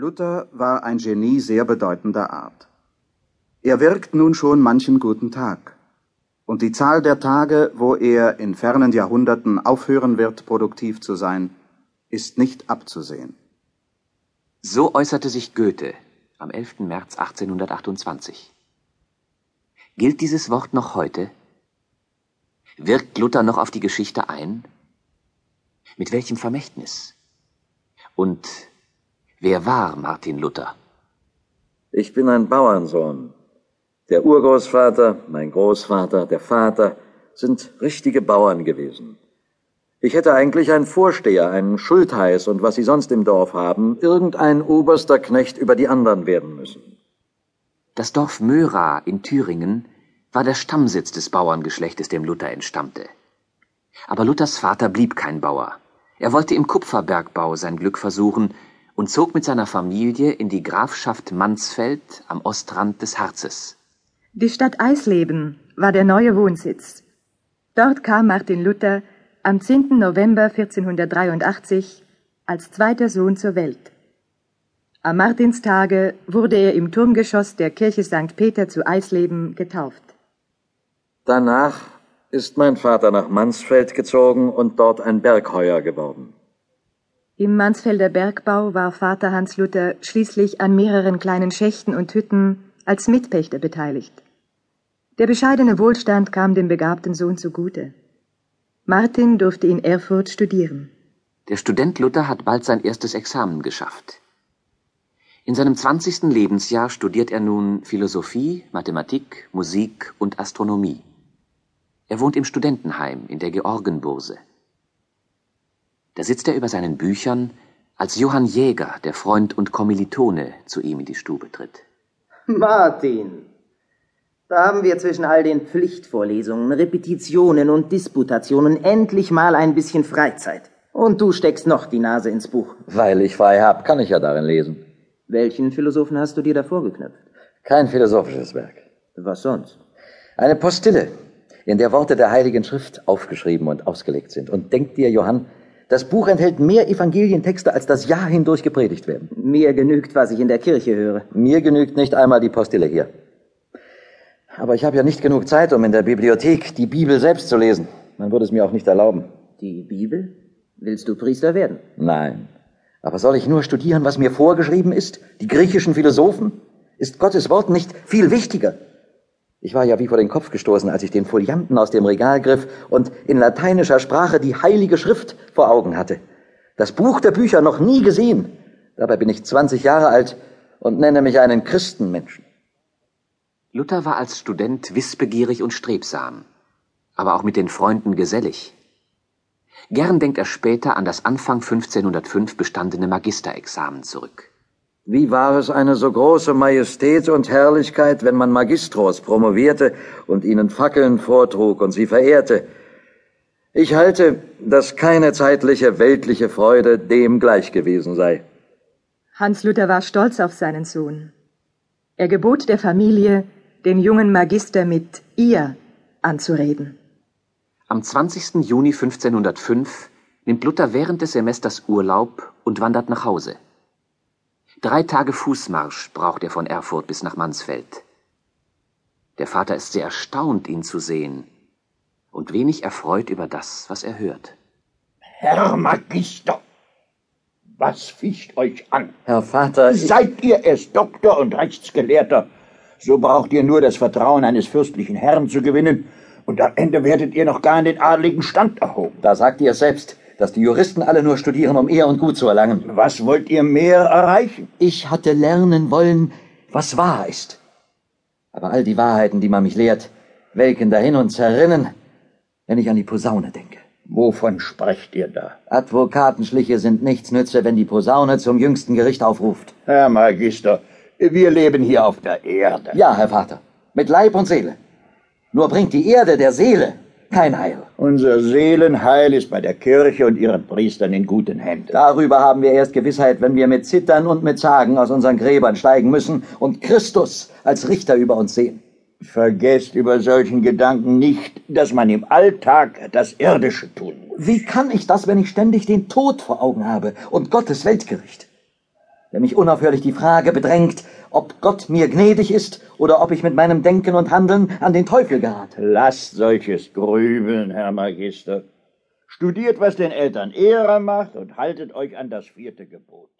Luther war ein Genie sehr bedeutender Art. Er wirkt nun schon manchen guten Tag. Und die Zahl der Tage, wo er in fernen Jahrhunderten aufhören wird, produktiv zu sein, ist nicht abzusehen. So äußerte sich Goethe am 11. März 1828. Gilt dieses Wort noch heute? Wirkt Luther noch auf die Geschichte ein? Mit welchem Vermächtnis? Und wer war Martin Luther? Ich bin ein Bauernsohn. Der Urgroßvater, mein Großvater, der Vater sind richtige Bauern gewesen. Ich hätte eigentlich einen Vorsteher, einen Schultheiß und was sie sonst im Dorf haben, irgendein oberster Knecht über die anderen werden müssen. Das Dorf Möra in Thüringen war der Stammsitz des Bauerngeschlechtes, dem Luther entstammte. Aber Luthers Vater blieb kein Bauer. Er wollte im Kupferbergbau sein Glück versuchen und zog mit seiner Familie in die Grafschaft Mansfeld am Ostrand des Harzes. Die Stadt Eisleben war der neue Wohnsitz. Dort kam Martin Luther am 10. November 1483 als zweiter Sohn zur Welt. Am Martinstage wurde er im Turmgeschoss der Kirche St. Peter zu Eisleben getauft. Danach ist mein Vater nach Mansfeld gezogen und dort ein Bergheuer geworden. Im Mansfelder Bergbau war Vater Hans Luther schließlich an mehreren kleinen Schächten und Hütten als Mitpächter beteiligt. Der bescheidene Wohlstand kam dem begabten Sohn zugute. Martin durfte in Erfurt studieren. Der Student Luther hat bald sein erstes Examen geschafft. In seinem 20. Lebensjahr studiert er nun Philosophie, Mathematik, Musik und Astronomie. Er wohnt im Studentenheim in der Georgenburse. Da sitzt er über seinen Büchern, als Johann Jäger, der Freund und Kommilitone, zu ihm in die Stube tritt. Martin, da haben wir zwischen all den Pflichtvorlesungen, Repetitionen und Disputationen endlich mal ein bisschen Freizeit. Und du steckst noch die Nase ins Buch. Weil ich frei hab, kann ich ja darin lesen. Welchen Philosophen hast du dir da vorgeknöpft? Kein philosophisches Werk. Was sonst? Eine Postille, in der Worte der Heiligen Schrift aufgeschrieben und ausgelegt sind. Und denk dir, Johann, das Buch enthält mehr Evangelientexte, als das Jahr hindurch gepredigt werden. Mir genügt, was ich in der Kirche höre. Mir genügt nicht einmal die Postille hier. Aber ich habe ja nicht genug Zeit, um in der Bibliothek die Bibel selbst zu lesen. Man würde es mir auch nicht erlauben. Die Bibel? Willst du Priester werden? Nein. Aber soll ich nur studieren, was mir vorgeschrieben ist? Die griechischen Philosophen? Ist Gottes Wort nicht viel wichtiger? Ich war ja wie vor den Kopf gestoßen, als ich den Folianten aus dem Regal griff und in lateinischer Sprache die heilige Schrift vor Augen hatte. Das Buch der Bücher noch nie gesehen. Dabei bin ich 20 Jahre alt und nenne mich einen Christenmenschen. Luther war als Student wissbegierig und strebsam, aber auch mit den Freunden gesellig. Gern denkt er später an das Anfang 1505 bestandene Magisterexamen zurück. Wie war es eine so große Majestät und Herrlichkeit, wenn man Magistros promovierte und ihnen Fackeln vortrug und sie verehrte. Ich halte, dass keine zeitliche weltliche Freude dem gleich gewesen sei. Hans Luther war stolz auf seinen Sohn. Er gebot der Familie, den jungen Magister mit ihr anzureden. Am 20. Juni 1505 nimmt Luther während des Semesters Urlaub und wandert nach Hause. Drei Tage Fußmarsch braucht er von Erfurt bis nach Mansfeld. Der Vater ist sehr erstaunt, ihn zu sehen und wenig erfreut über das, was er hört. Herr Magister, was ficht euch an? Herr Vater, ich... seid ihr erst Doktor und Rechtsgelehrter, so braucht ihr nur das Vertrauen eines fürstlichen Herrn zu gewinnen und am Ende werdet ihr noch gar in den adeligen Stand erhoben. Da sagt ihr selbst, dass die Juristen alle nur studieren, um Ehr und Gut zu erlangen. Was wollt ihr mehr erreichen? Ich hatte lernen wollen, was wahr ist. Aber all die Wahrheiten, die man mich lehrt, welken dahin und zerrinnen, wenn ich an die Posaune denke. Wovon sprecht ihr da? Advokatenschliche sind nichts nütze, wenn die Posaune zum jüngsten Gericht aufruft. Herr Magister, wir leben hier auf der Erde. Ja, Herr Vater, mit Leib und Seele. Nur bringt die Erde der Seele kein Heil. Unser Seelenheil ist bei der Kirche und ihren Priestern in guten Händen. Darüber haben wir erst Gewissheit, wenn wir mit Zittern und mit Zagen aus unseren Gräbern steigen müssen und Christus als Richter über uns sehen. Vergesst über solchen Gedanken nicht, dass man im Alltag das Irdische tun muss. Wie kann ich das, wenn ich ständig den Tod vor Augen habe und Gottes Weltgericht? der mich unaufhörlich die Frage bedrängt, ob Gott mir gnädig ist oder ob ich mit meinem Denken und Handeln an den Teufel gerate. Lasst solches Grübeln, Herr Magister. Studiert, was den Eltern Ehre macht und haltet euch an das vierte Gebot.